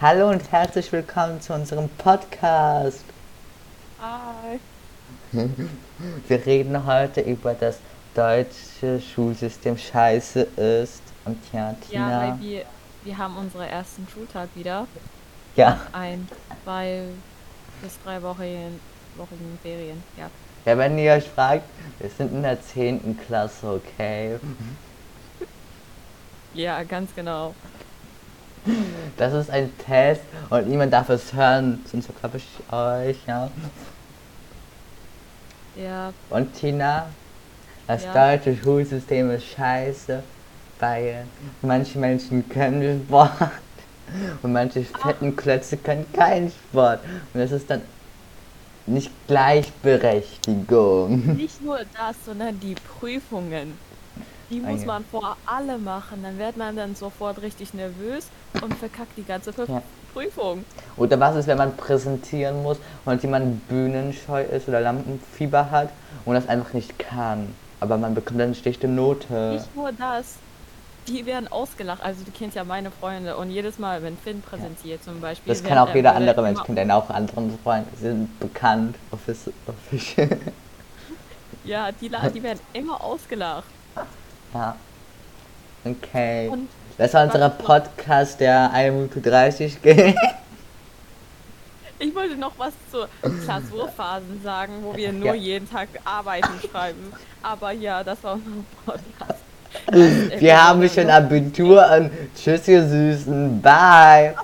Hallo und herzlich willkommen zu unserem Podcast. Hi. Wir reden heute über das deutsche Schulsystem scheiße ist. Und ja, Ja, Tina. weil wir, wir haben unseren ersten Schultag wieder. Ja, Ein, zwei bis drei Wochen, Wochen Ferien. Ja. ja, wenn ihr euch fragt, wir sind in der 10. Klasse, okay? Ja, ganz genau. Das ist ein Test und niemand darf es hören, sonst verklappe ich euch, ja. Ja, Und Tina, das Ja. deutsche Schulsystem ist scheiße, weil manche Menschen können Sport und manche fetten Klötze können keinen Sport. Und das ist dann nicht Gleichberechtigung. nicht nur das, sondern die Prüfungen. Die muss man vor alle machen. Dann wird man dann sofort richtig nervös und verkackt die ganze Ja. Prüfung. Oder was ist, wenn man präsentieren muss und jemand bühnenscheu ist oder Lampenfieber hat und das einfach nicht kann. Aber man bekommt dann eine schlechte Note. Nicht nur das. Die werden ausgelacht. Also du kennst ja meine Freunde und jedes Mal, wenn Finn präsentiert zum Beispiel. Das kann auch er- jeder er andere Mensch, ich kenne auch anderen Freunde, sind bekannt. Official. Ja, die, la- die werden immer ausgelacht. Ja. Okay. Und Das war unser Podcast, der 1 Minute 30 geht. ich wollte noch was zur Klausurphasen sagen, wo wir nur Ja. jeden Tag Arbeiten schreiben. Aber ja, das war unser Podcast. Wir haben schon Abitur und tschüss, ihr Süßen. Bye.